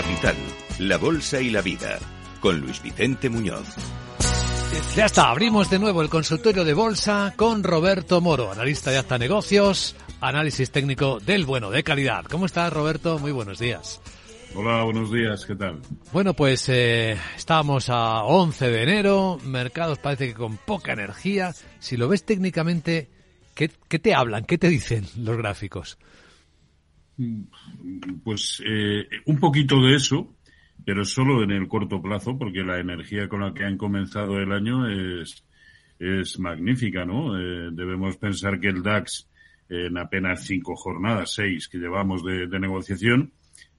Capital, la Bolsa y la Vida, con Luis Vicente Muñoz. Ya está, abrimos de nuevo el consultorio de bolsa con Roberto Moro, analista de Acta Negocios, análisis técnico del bueno, de calidad. ¿Cómo estás, Roberto? Muy buenos días. Hola, buenos días, ¿qué tal? Bueno, pues eh, estamos a 11 de enero, mercados parece que con poca energía. Si lo ves técnicamente, ¿qué, qué te hablan? ¿Qué te dicen los gráficos? Pues eh, un poquito de eso, pero solo en el corto plazo, porque la energía con la que han comenzado el año es, es magnífica, ¿no? Eh, debemos pensar que el DAX, en apenas cinco jornadas, seis que llevamos de, de negociación,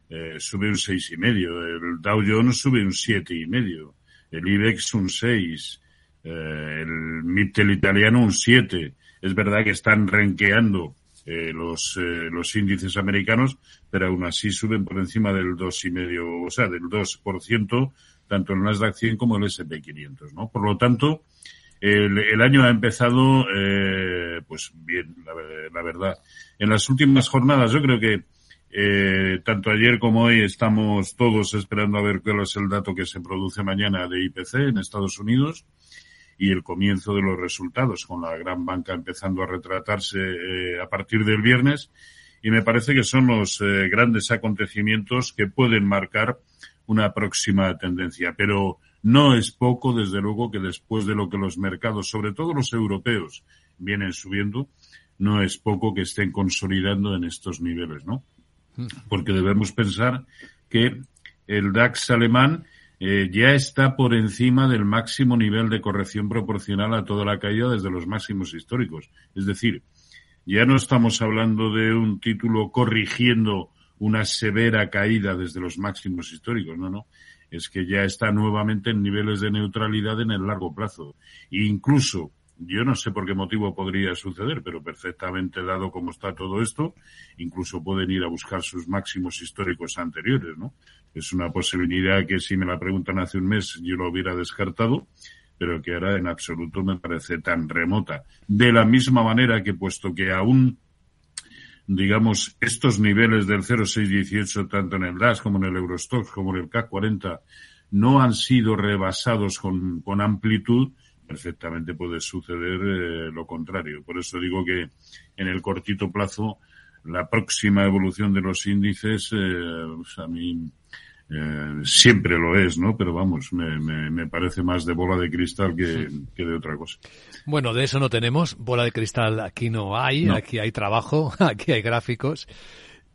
eh, sube un seis y medio, el Dow Jones sube un siete y medio, el IBEX un seis, eh, el Mittel italiano un siete. Es verdad que están renqueando eh, los, eh, los índices americanos, pero aún así suben por encima del dos y medio, o sea, del 2%, tanto el Nasdaq 100 como el S&P 500, ¿no? Por lo tanto, el, el año ha empezado, eh, pues bien, la, la, verdad. En las últimas jornadas, yo creo que eh, tanto ayer como hoy estamos todos esperando a ver cuál es el dato que se produce mañana de IPC en Estados Unidos y el comienzo de los resultados, con la gran banca empezando a retratarse eh, a partir del viernes. Y me parece que son los eh, grandes acontecimientos que pueden marcar una próxima tendencia. Pero no es poco, desde luego, que después de lo que los mercados, sobre todo los europeos, vienen subiendo, no es poco que estén consolidando en estos niveles, ¿no? Porque debemos pensar que el DAX alemán eh, ya está por encima del máximo nivel de corrección proporcional a toda la caída desde los máximos históricos. Es decir, ya no estamos hablando de un título corrigiendo una severa caída desde los máximos históricos, no, no. Es que ya está nuevamente en niveles de neutralidad en el largo plazo. E incluso, yo no sé por qué motivo podría suceder, pero perfectamente dado como está todo esto, incluso pueden ir a buscar sus máximos históricos anteriores, ¿no? Es una posibilidad que si me la preguntan hace un mes yo lo hubiera descartado, pero que ahora en absoluto me parece tan remota. De la misma manera que puesto que aún digamos, estos niveles del 0,618, tanto en el DAS como en el Eurostox como en el CAC 40, no han sido rebasados con, con amplitud, perfectamente puede suceder eh, lo contrario. Por eso digo que en el cortito plazo, la próxima evolución de los índices, eh, pues a mí eh, siempre lo es, ¿no? Pero vamos, me, me, me, parece más de bola de cristal que, que, de otra cosa. Bueno, de eso no tenemos. Bola de cristal aquí no hay. No. Aquí hay trabajo, aquí hay gráficos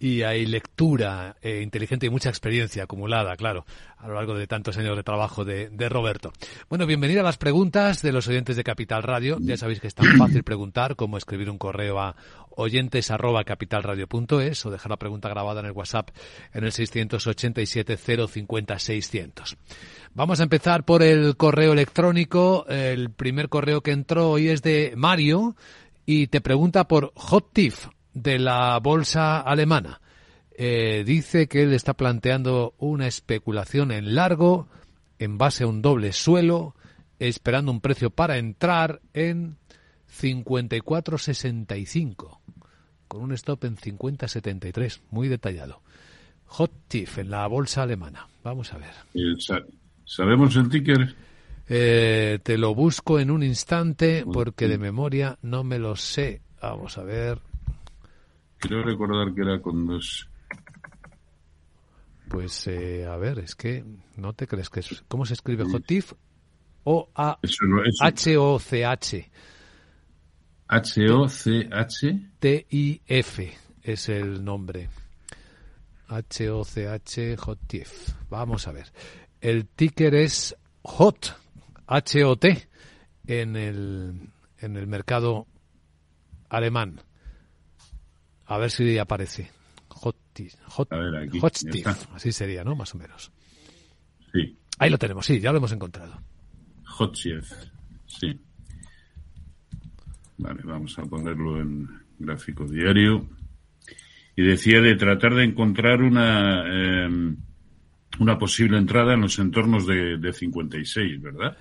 y hay lectura eh, inteligente y mucha experiencia acumulada, claro, a lo largo de tantos años de trabajo de, de, Roberto. Bueno, bienvenida a las preguntas de los oyentes de Capital Radio. Ya sabéis que es tan fácil preguntar como escribir un correo a oyentes arroba capitalradio.es o dejar la pregunta grabada en el WhatsApp en el 687 050 600. Vamos a empezar por el correo electrónico. El primer correo que entró hoy es de Mario y te pregunta por Hot Tiff de la bolsa alemana. Eh, dice que él está planteando una especulación en largo, en base a un doble suelo, esperando un precio para entrar en 54.65, con un stop en 50.73, muy detallado. Hot Tiff en la bolsa alemana. Vamos a ver. ¿Sabemos el ticker? Eh, te lo busco en un instante porque de memoria no me lo sé. Vamos a ver. Quiero recordar que era con dos. Pues eh, a ver, es que no te crees que es. ¿Cómo se escribe Hotif? O A H O C H. H O C H. T I F es el nombre. H O C H Hotif. Vamos a ver. El ticker es Hot H O T en el en el mercado alemán. A ver si aparece. Hot, hot, así sería, ¿no? Más o menos. Sí. Ahí lo tenemos, sí, ya lo hemos encontrado. Hot Chef, sí. Vale, vamos a ponerlo en gráfico diario. Y decía de tratar de encontrar una, eh, una posible entrada en los entornos de, de 56, ¿verdad?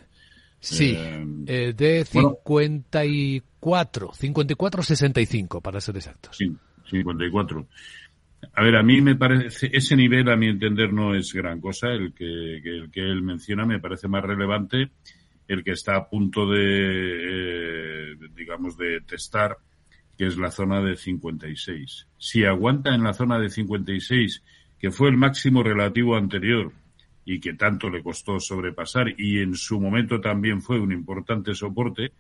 Sí, eh, eh, de 54, bueno, 54-65 para ser exactos. Sí, 54. A ver, a mí me parece, ese nivel a mi entender no es gran cosa, el que, el que él menciona me parece más relevante el que está a punto de, eh, digamos, de testar, que es la zona de 56. Si aguanta en la zona de 56, que fue el máximo relativo anterior y que tanto le costó sobrepasar y en su momento también fue un importante soporte,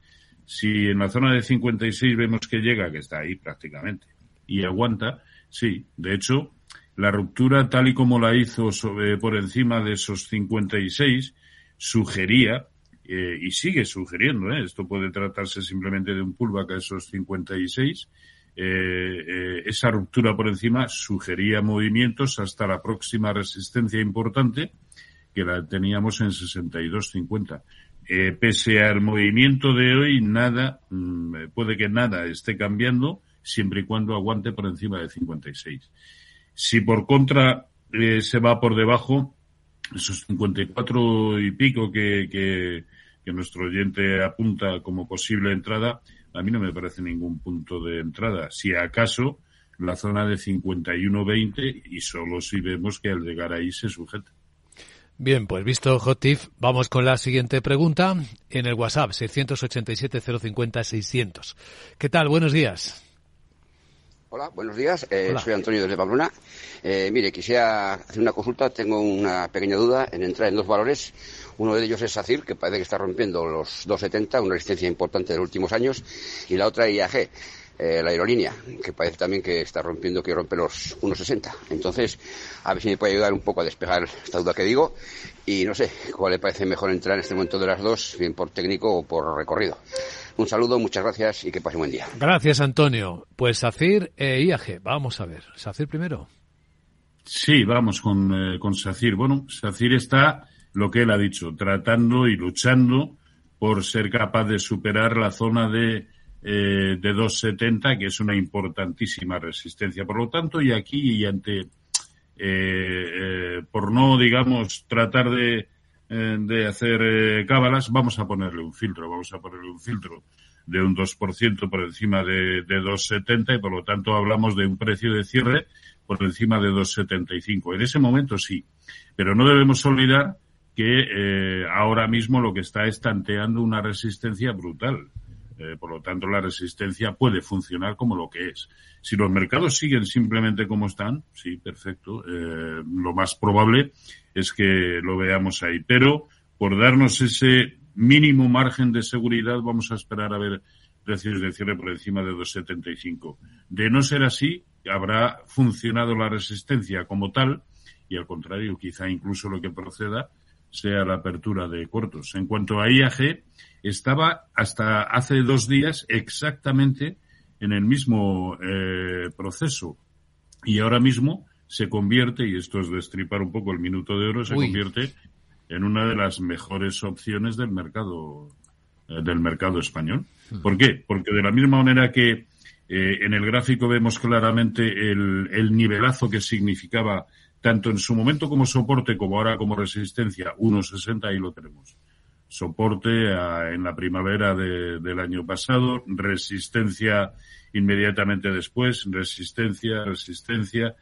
si en la zona de 56 vemos que llega, que está ahí prácticamente, y aguanta, sí, de hecho, la ruptura tal y como la hizo sobre, por encima de esos 56 sugería eh, y sigue sugiriendo, ¿eh? esto puede tratarse simplemente de un pullback a esos 56, eh, eh, esa ruptura por encima sugería movimientos hasta la próxima resistencia importante que la teníamos en 62.50. Eh, pese al movimiento de hoy, nada, mm, puede que nada esté cambiando siempre y cuando aguante por encima de 56. Si por contra eh, se va por debajo, esos 54 y pico que, que, que nuestro oyente apunta como posible entrada, a mí no me parece ningún punto de entrada. Si acaso la zona de 51-20 y solo si vemos que al llegar ahí se sujeta. Bien, pues visto Hotif, vamos con la siguiente pregunta en el WhatsApp 687 050 600. ¿Qué tal? Buenos días. Hola, buenos días. Eh, Hola. Soy Antonio desde Pamplona. Eh, mire, quisiera hacer una consulta. Tengo una pequeña duda en entrar en dos valores. Uno de ellos es SACIR, que parece que está rompiendo los 2,70, una resistencia importante de los últimos años. Y la otra IAG, eh, la aerolínea, que parece también que está rompiendo, que rompe los 1,60. Entonces, a ver si me puede ayudar un poco a despejar esta duda que digo. Y no sé, cuál le parece mejor entrar en este momento de las dos, bien por técnico o por recorrido. Un saludo, muchas gracias y que pase un buen día. Gracias, Antonio. Pues SACIR e IAG. Vamos a ver. ¿SACIR primero? Sí, vamos con, eh, con SACIR. Bueno, SACIR está, lo que él ha dicho, tratando y luchando por ser capaz de superar la zona de, eh, de 2,70, que es una importantísima resistencia. Por lo tanto, y aquí y ante, eh, eh, por no, digamos, tratar de, eh, de hacer eh, cábalas, vamos a ponerle un filtro, vamos a ponerle un filtro de un 2% por encima de, de 2,70 y por lo tanto hablamos de un precio de cierre por encima de 2,75. En ese momento sí, pero no debemos olvidar que eh, ahora mismo lo que está es tanteando una resistencia brutal. Eh, por lo tanto, la resistencia puede funcionar como lo que es. Si los mercados siguen simplemente como están, sí, perfecto. Eh, lo más probable es que lo veamos ahí. Pero por darnos ese mínimo margen de seguridad, vamos a esperar a ver precios de cierre por encima de 2,75. De no ser así, habrá funcionado la resistencia como tal y al contrario, quizá incluso lo que proceda sea la apertura de cortos. En cuanto a IAG, estaba hasta hace dos días exactamente en el mismo eh, proceso y ahora mismo se convierte, y esto es destripar un poco el minuto de oro, se Uy. convierte en una de las mejores opciones del mercado eh, del mercado español. ¿Por qué? Porque de la misma manera que eh, en el gráfico vemos claramente el, el nivelazo que significaba tanto en su momento como soporte como ahora como resistencia, 1,60 ahí lo tenemos. Soporte en la primavera de, del año pasado, resistencia inmediatamente después, resistencia, resistencia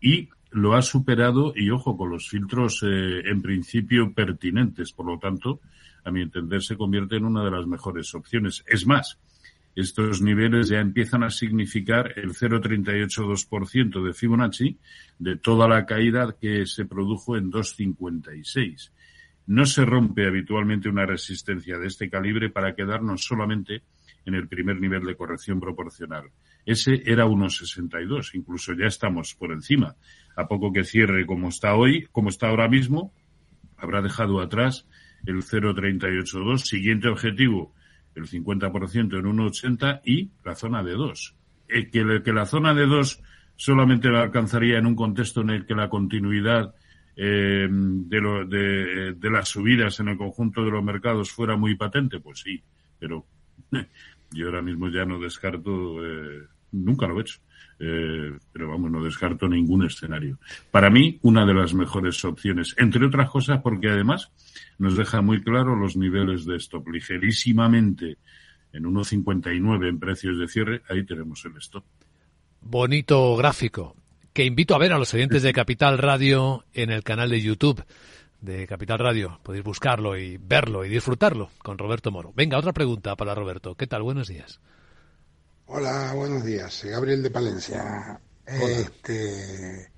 y lo ha superado y ojo con los filtros eh, en principio pertinentes. Por lo tanto, a mi entender se convierte en una de las mejores opciones. Es más, estos niveles ya empiezan a significar el 0,382% de Fibonacci de toda la caída que se produjo en 2,56. No se rompe habitualmente una resistencia de este calibre para quedarnos solamente en el primer nivel de corrección proporcional. Ese era 1,62, incluso ya estamos por encima. A poco que cierre como está hoy, como está ahora mismo, habrá dejado atrás el 0,382. Siguiente objetivo, el 50% en 1,80 y la zona de 2. Eh, que, la zona de 2 solamente la alcanzaría en un contexto en el que la continuidad eh, de, lo, de, las subidas en el conjunto de los mercados fuera muy patente, pues sí, pero yo ahora mismo ya no descarto, eh, nunca lo he hecho, eh, pero vamos, no descarto ningún escenario. Para mí, una de las mejores opciones, entre otras cosas porque además nos deja muy claro los niveles de stop. Ligerísimamente en 1,59 en precios de cierre, ahí tenemos el stop. Bonito gráfico. que invito a ver a los oyentes de Capital Radio en el canal de YouTube de Capital Radio. Podéis buscarlo y verlo y disfrutarlo con Roberto Moro. Venga, otra pregunta para Roberto. ¿Qué tal? Buenos días. Hola, buenos días. Gabriel de Palencia. Este,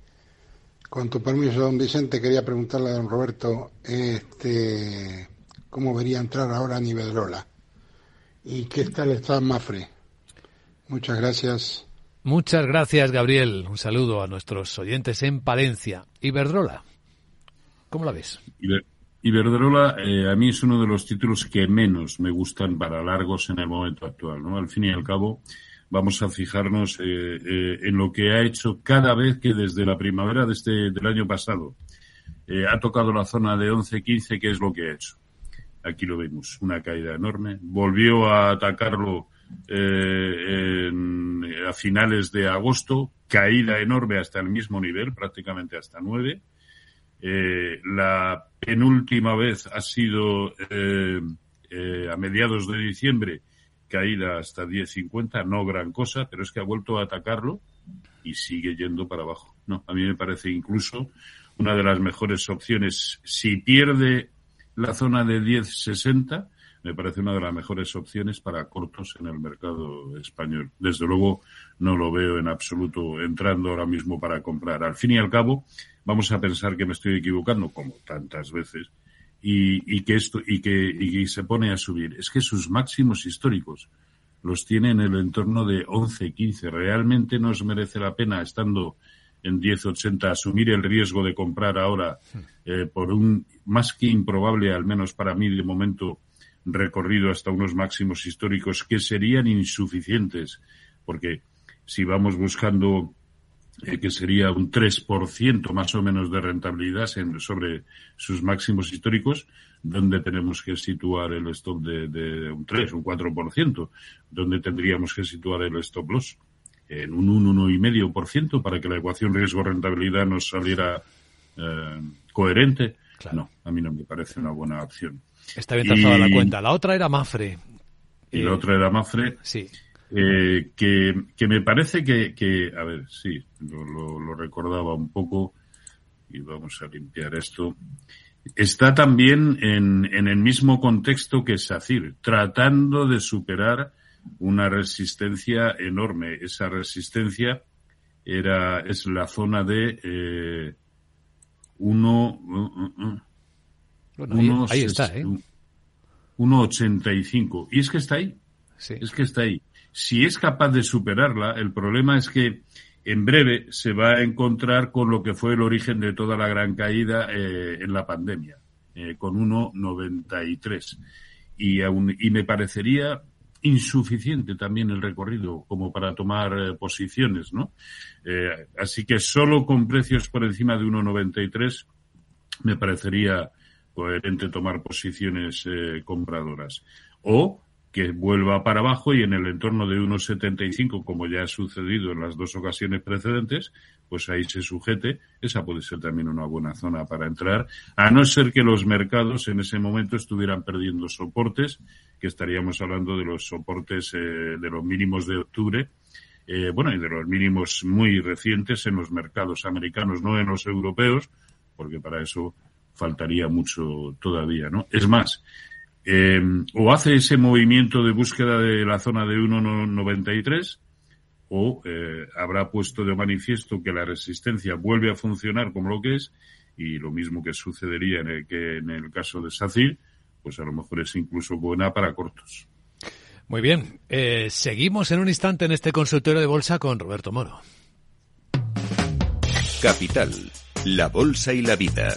con tu permiso, don Vicente, quería preguntarle a don Roberto este, cómo vería entrar ahora a Iberdrola y qué tal está Mafre. Muchas gracias. Muchas gracias, Gabriel. Un saludo a nuestros oyentes en Palencia. Iberdrola. ¿Cómo la ves? Iberdrola eh, a mí es uno de los títulos que menos me gustan para largos en el momento actual. ¿no? Al fin y al cabo, vamos a fijarnos eh, eh, en lo que ha hecho cada vez que desde la primavera de este, del año pasado ha tocado la zona de 11-15, que es lo que ha hecho. Aquí lo vemos, una caída enorme. Volvió a atacarlo a finales de agosto, caída enorme hasta el mismo nivel, prácticamente hasta 9 eh, la penúltima vez ha sido eh, eh, a mediados de diciembre, caída hasta 10.50, no gran cosa, pero es que ha vuelto a atacarlo y sigue yendo para abajo. No, a mí me parece incluso una de las mejores opciones. Si pierde la zona de 10.60, me parece una de las mejores opciones para cortos en el mercado español. Desde luego no lo veo en absoluto entrando ahora mismo para comprar. Al fin y al cabo, vamos a pensar que me estoy equivocando, como tantas veces, y, que esto, y que y se pone a subir. Es que sus máximos históricos los tiene en el entorno de 11, 15. Realmente nos merece la pena, estando en 10.80, asumir el riesgo de comprar ahora eh, por un más que improbable, al menos para mí de momento, recorrido hasta unos máximos históricos que serían insuficientes, porque si vamos buscando eh, que sería un 3% más o menos de rentabilidad sobre sus máximos históricos, donde tenemos que situar el stop de, un 3, un 4%, donde tendríamos que situar el stop loss en un 1, 1,5% para que la ecuación riesgo-rentabilidad nos saliera eh, coherente. No, a mí no me parece una buena opción. Está bien trazada la cuenta. La otra era Mafre. Y la otra era Mafre. Sí. Eh, que, que, me parece que, que a ver, sí, lo, lo, recordaba un poco y vamos a limpiar esto. Está también en, en el mismo contexto que SACIR, tratando de superar una resistencia enorme. Esa resistencia era, es la zona de eh, uno, uh, uh, uh, ahí, está, ¿eh? 1,85. Y es que está ahí. Es que está ahí. Si es capaz de superarla, el problema es que en breve se va a encontrar con lo que fue el origen de toda la gran caída eh, en la pandemia, eh, con 1,93. Y, y me parecería insuficiente también el recorrido como para tomar eh, posiciones, ¿no? así que solo con precios por encima de 1,93 me parecería coherente tomar posiciones compradoras. O que vuelva para abajo y en el entorno de 1,75, como ya ha sucedido en las dos ocasiones precedentes, pues ahí se sujete. Esa puede ser también una buena zona para entrar, a no ser que los mercados en ese momento estuvieran perdiendo soportes, que estaríamos hablando de los soportes eh, de los mínimos de octubre, eh, bueno, y de los mínimos muy recientes en los mercados americanos, no en los europeos, porque para eso faltaría mucho todavía, ¿no? Es más, eh, o hace ese movimiento de búsqueda de la zona de 1,93 o eh, habrá puesto de manifiesto que la resistencia vuelve a funcionar como lo que es y lo mismo que sucedería en el, que en el caso de SACIR, pues a lo mejor es incluso buena para cortos. Muy bien, eh, seguimos en un instante en este consultorio de bolsa con Roberto Moro. Capital, la bolsa y la vida.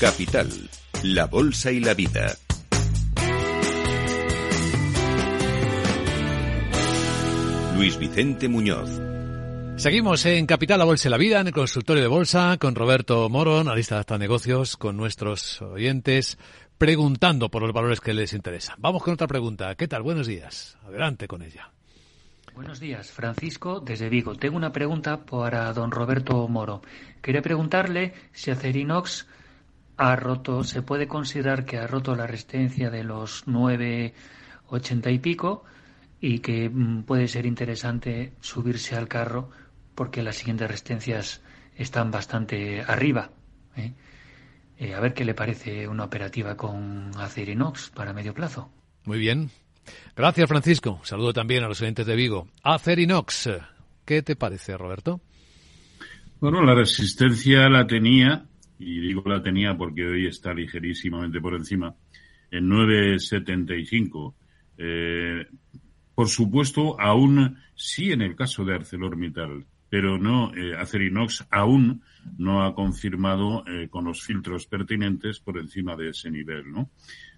Capital, la Bolsa y la Vida. Luis Vicente Muñoz. Seguimos en Capital, la Bolsa y la Vida, en el consultorio de Bolsa, con Roberto Moro, analista de hasta negocios, con nuestros oyentes, preguntando por los valores que les interesan. Vamos con otra pregunta. ¿Qué tal? Buenos días. Adelante con ella. Buenos días, Francisco, desde Vigo. Tengo una pregunta para don Roberto Moro. Quería preguntarle si Acerinox ha roto, se puede considerar que ha roto la resistencia de los 9,80 y pico y que mm, puede ser interesante subirse al carro porque las siguientes resistencias están bastante arriba. ¿eh? Eh, a ver qué le parece una operativa con Acerinox para medio plazo. Muy bien. Gracias, Francisco. Saludo también a los oyentes de Vigo. Acerinox, ¿qué te parece, Roberto? Bueno, la resistencia la tenía, y digo la tenía porque hoy está ligerísimamente por encima, en 9.75. Eh, por supuesto, aún sí en el caso de ArcelorMittal, pero no, eh, Acerinox aún no ha confirmado eh, con los filtros pertinentes por encima de ese nivel, ¿no?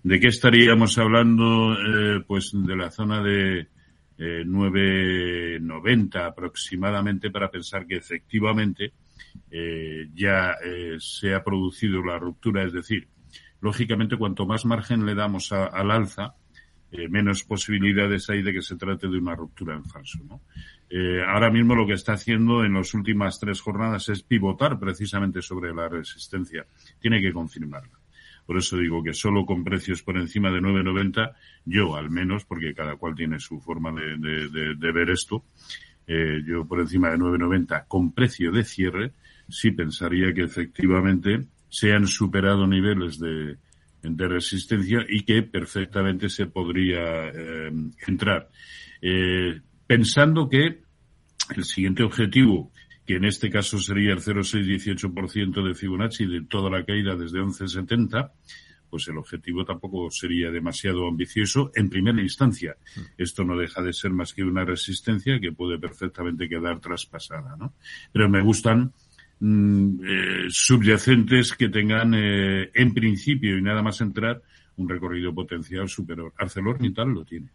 ¿De qué estaríamos hablando? Eh, pues de la zona de eh, 9.90 aproximadamente para pensar que efectivamente eh, ya eh, se ha producido la ruptura, es decir, lógicamente cuanto más margen le damos al alza, eh, menos posibilidades hay de que se trate de una ruptura en falso. ahora mismo lo que está haciendo en las últimas tres jornadas es pivotar precisamente sobre la resistencia. Tiene que confirmarla. Por eso digo que solo con precios por encima de 9,90, yo al menos, porque cada cual tiene su forma de ver esto, eh, yo por encima de 9,90 con precio de cierre, sí pensaría que efectivamente se han superado niveles de, resistencia y que perfectamente se podría eh, entrar. Eh, pensando que el siguiente objetivo, que en este caso sería el 0,618% de Fibonacci de toda la caída desde 11,70, pues el objetivo tampoco sería demasiado ambicioso en primera instancia. Esto no deja de ser más que una resistencia que puede perfectamente quedar traspasada, ¿no? Pero me gustan Mm, eh, subyacentes que tengan, eh, en principio y nada más entrar, un recorrido potencial superior. ArcelorMittal lo tiene.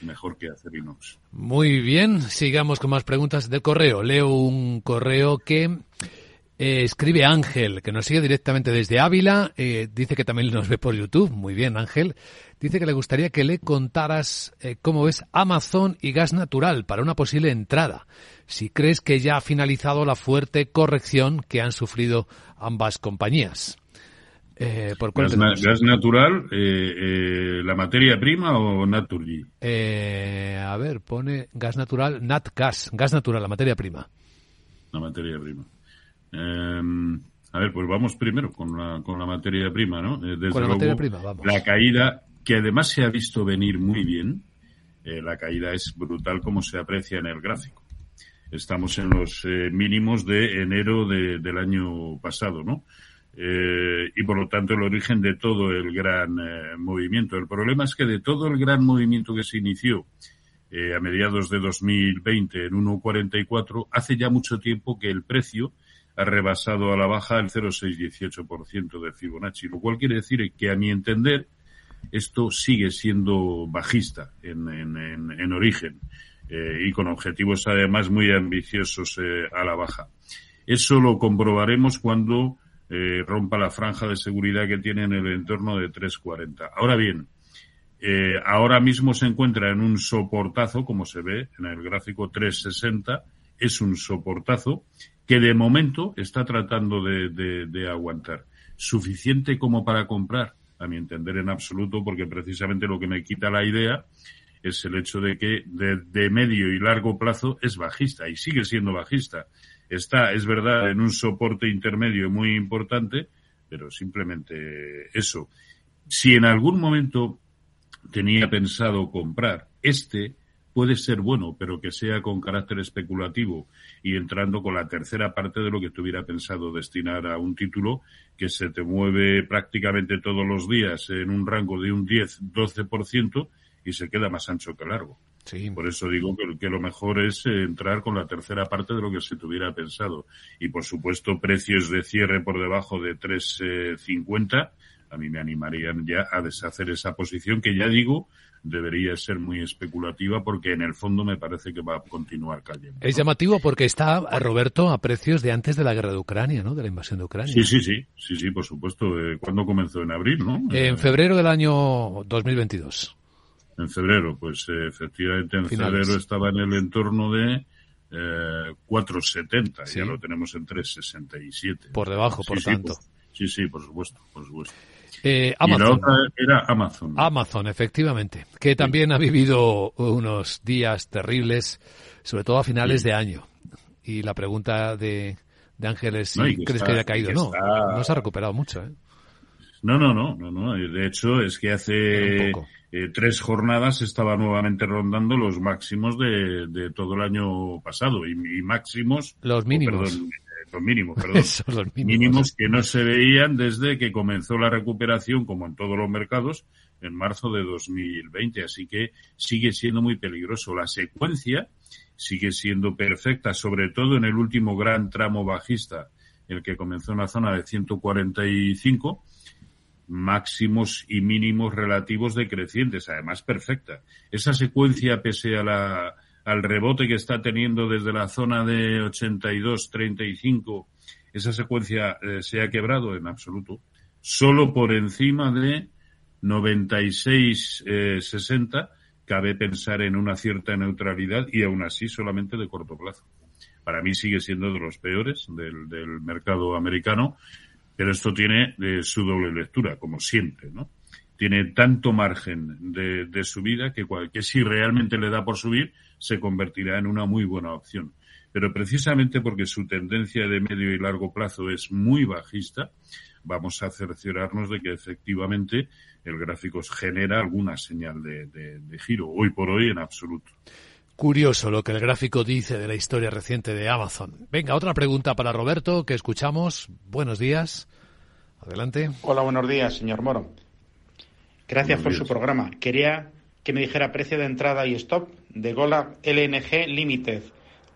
Mejor que Acerinox. Muy bien, sigamos con más preguntas de correo. Leo un correo que eh, escribe Ángel, que nos sigue directamente desde Ávila. Eh, dice que también nos ve por YouTube. Muy bien, Ángel. Dice que le gustaría que le contaras eh, cómo ves Amazon y gas natural para una posible entrada si crees que ya ha finalizado la fuerte corrección que han sufrido ambas compañías. Eh, ¿por gas, na gas, natural, eh, eh, la materia prima o Naturgy? Eh, a ver, pone gas natural, nat gas, gas natural, la materia prima. La materia prima. Em, a ver, pues vamos primero con la, con la materia prima, ¿no? Eh, desde con la luego, materia prima, vamos. La caída, que además se ha visto venir muy bien, la caída es brutal como se aprecia en el gráfico estamos en los eh, mínimos de enero de, del año pasado, ¿no? Eh, y por lo tanto el origen de todo el gran eh, movimiento. El problema es que de todo el gran movimiento que se inició eh, a mediados de 2020 en 1,44, hace ya mucho tiempo que el precio ha rebasado a la baja el 0,618% de Fibonacci, lo cual quiere decir que a mi entender esto sigue siendo bajista en, en, en, en origen eh, y con objetivos además muy ambiciosos eh, a la baja. Eso lo comprobaremos cuando eh, rompa la franja de seguridad que tiene en el entorno de 340. Ahora bien, ahora mismo se encuentra en un soportazo, como se ve en el gráfico 360, es un soportazo que de momento está tratando de, de, aguantar. Suficiente como para comprar, a mi entender en absoluto, porque precisamente lo que me quita la idea es el hecho de que de, medio y largo plazo es bajista y sigue siendo bajista. Está, es verdad, en un soporte intermedio muy importante, pero simplemente eso. Si en algún momento tenía pensado comprar. Este puede ser bueno, pero que sea con carácter especulativo y entrando con la tercera parte de lo que tuviera pensado destinar a un título que se te mueve prácticamente todos los días en un rango de un 10-12% y se queda más ancho que largo. Por eso digo que, lo mejor es eh, entrar con la tercera parte de lo que se tuviera pensado. Y por supuesto, precios de cierre por debajo de 3.50, a mí me animarían ya a deshacer esa posición que ya digo, debería ser muy especulativa porque en el fondo me parece que va a continuar cayendo. Es llamativo porque está, Roberto, a precios de antes de la guerra de Ucrania, ¿no? De la invasión de Ucrania. Sí, sí, sí, sí, sí, por supuesto. ¿Cuándo comenzó? En abril, ¿no? En febrero del año 2022 en febrero. Pues eh, efectivamente en febrero estaba en el entorno de eh, 4,70 ya lo tenemos en 3,67. Por debajo, por tanto. sí, sí, por supuesto, por supuesto. Eh, Amazon. Y la otra era Amazon. Amazon, efectivamente, que también ha vivido unos días terribles, sobre todo a finales de año. Y la pregunta de, de Ángeles, si crees que haya caído. No, no se ha recuperado mucho. ¿eh? No, no, no, no, no. De hecho, es que hace eh, tres jornadas estaba nuevamente rondando los máximos de, de todo el año pasado y, máximos. Los mínimos. perdón, los mínimos, perdón. los mínimos. mínimos que no se veían desde que comenzó la recuperación, como en todos los mercados, en marzo de 2020. Así que sigue siendo muy peligroso. La secuencia sigue siendo perfecta, sobre todo en el último gran tramo bajista, el que comenzó en la zona de 145 máximos y mínimos relativos decrecientes, además perfecta. Esa secuencia, pese a la, al rebote que está teniendo desde la zona de 82-35, esa secuencia eh, se ha quebrado en absoluto. Solo por encima de 96-60 eh, cabe pensar en una cierta neutralidad y aún así solamente de corto plazo. Para mí sigue siendo de los peores del, mercado americano pero esto tiene de su doble lectura, como siempre, ¿no? Tiene tanto margen de, subida que, que si realmente le da por subir, se convertirá en una muy buena opción. Pero precisamente porque su tendencia de medio y largo plazo es muy bajista, vamos a cerciorarnos de que efectivamente el gráfico genera alguna señal de, de, de, giro, hoy por hoy en absoluto. Curioso lo que el gráfico dice de la historia reciente de Amazon. Venga, otra pregunta para Roberto que escuchamos. Buenos días. Adelante. Hola, buenos días, señor Moro. Gracias por su programa. Quería que me dijera precio de entrada y stop de Gola LNG Limited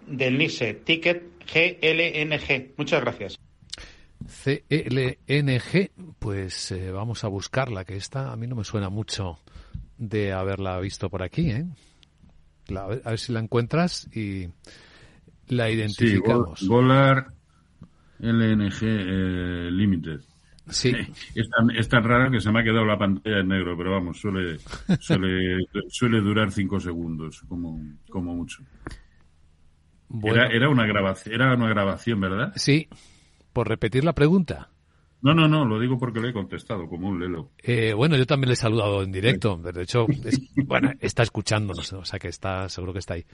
del NISE Ticket GLNG. Muchas gracias. CLNG, pues eh, vamos a buscarla, que esta a mí no me suena mucho de haberla visto por aquí, ¿eh? a, ver, si la encuentras y la identificamos. Sí, Golar LNG eh, Limited. Sí. Es tan, rara que se me ha quedado la pantalla en negro, pero vamos, suele, suele, suele durar cinco segundos, como, como mucho. Era, era, una grabación, era una grabación, ¿verdad? Sí. Por repetir la pregunta. No, no, no, lo digo porque le he contestado como un lelo. Eh, bueno, yo también le he saludado en directo. De hecho, bueno, está escuchándonos, o sea que está, seguro que está ahí.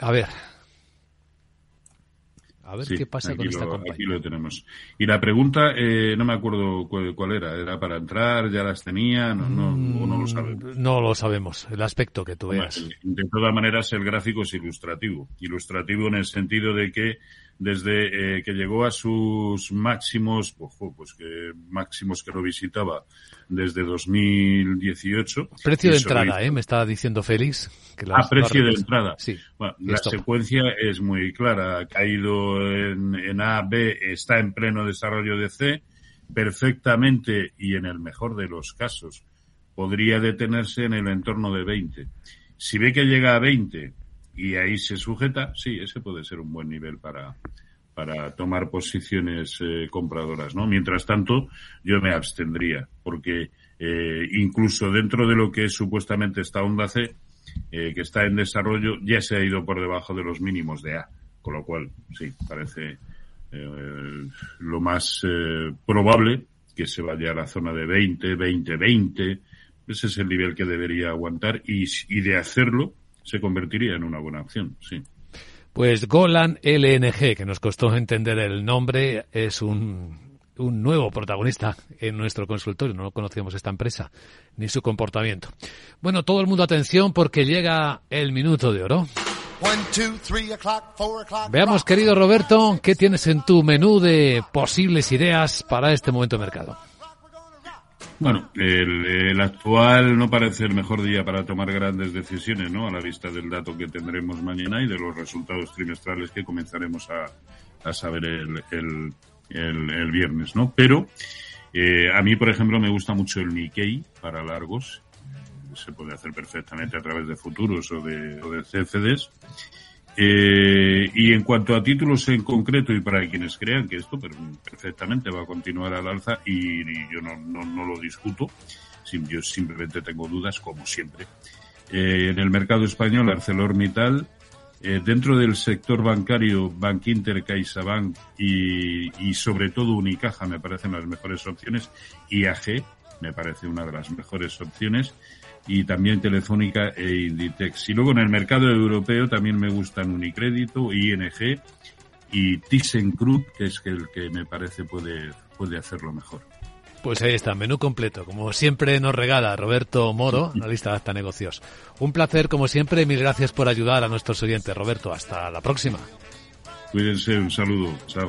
A ver. A ver qué pasa con esta compañía. Aquí lo tenemos. Y la pregunta, eh, no me acuerdo cuál, era. ¿Era para entrar? ¿Ya las tenía? No, no, o no lo mm, sabemos. No lo sabemos, el aspecto que tú veas. De todas maneras, el gráfico es ilustrativo. Ilustrativo en el sentido de que desde eh, que llegó a sus máximos, pues que máximos que lo visitaba desde 2018. Precio de entrada, ¿eh? Me está diciendo Félix. Que ah, precio de entrada. Sí. Bueno, la secuencia es muy clara. Ha caído en, en A, B, está en pleno desarrollo de C, perfectamente y en el mejor de los casos podría detenerse en el entorno de 20. Si ve que llega a 20 y ahí se sujeta, sí, ese puede ser un buen nivel para, para tomar posiciones eh, compradoras, ¿no? Mientras tanto, yo me abstendría, porque eh, incluso dentro de lo que es supuestamente esta onda C, eh, que está en desarrollo, ya se ha ido por debajo de los mínimos de A, con lo cual, sí, parece lo más probable que se vaya a la zona de 20, 20, 20. Ese es el nivel que debería aguantar y, y de hacerlo, se convertiría en una buena opción, sí. Pues Golan LNG, que nos costó entender el nombre, es un, un nuevo protagonista en nuestro consultorio. No conocíamos esta empresa ni su comportamiento. Bueno, todo el mundo atención porque llega el minuto de oro. Veamos, querido Roberto, ¿qué tienes en tu menú de posibles ideas para este momento de mercado? Bueno, el, actual no parece el mejor día para tomar grandes decisiones, ¿no? A la vista del dato que tendremos mañana y de los resultados trimestrales que comenzaremos a, saber el, el, viernes, ¿no? Pero eh, a mí, por ejemplo, me gusta mucho el Nikkei para largos. Se puede hacer perfectamente a través de futuros o de, o de CFDs. Eh, y en cuanto a títulos en concreto y para quienes crean que esto perfectamente va a continuar al alza y, yo no, lo discuto, yo simplemente tengo dudas como siempre. Eh, en el mercado español, ArcelorMittal, eh, dentro del sector bancario, Bankinter, CaixaBank y, y sobre todo Unicaja me parecen las mejores opciones. IAG me parece una de las mejores opciones y también Telefónica e Inditex. Y luego en el mercado europeo también me gustan Unicrédito, ING y ThyssenKrupp, que es el que me parece puede, puede hacerlo mejor. Pues ahí está, menú completo. Como siempre nos regala Roberto Moro, la lista de hasta negocios. Un placer, como siempre, mil gracias por ayudar a nuestros oyentes. Roberto, hasta la próxima. Cuídense, un saludo. Chao.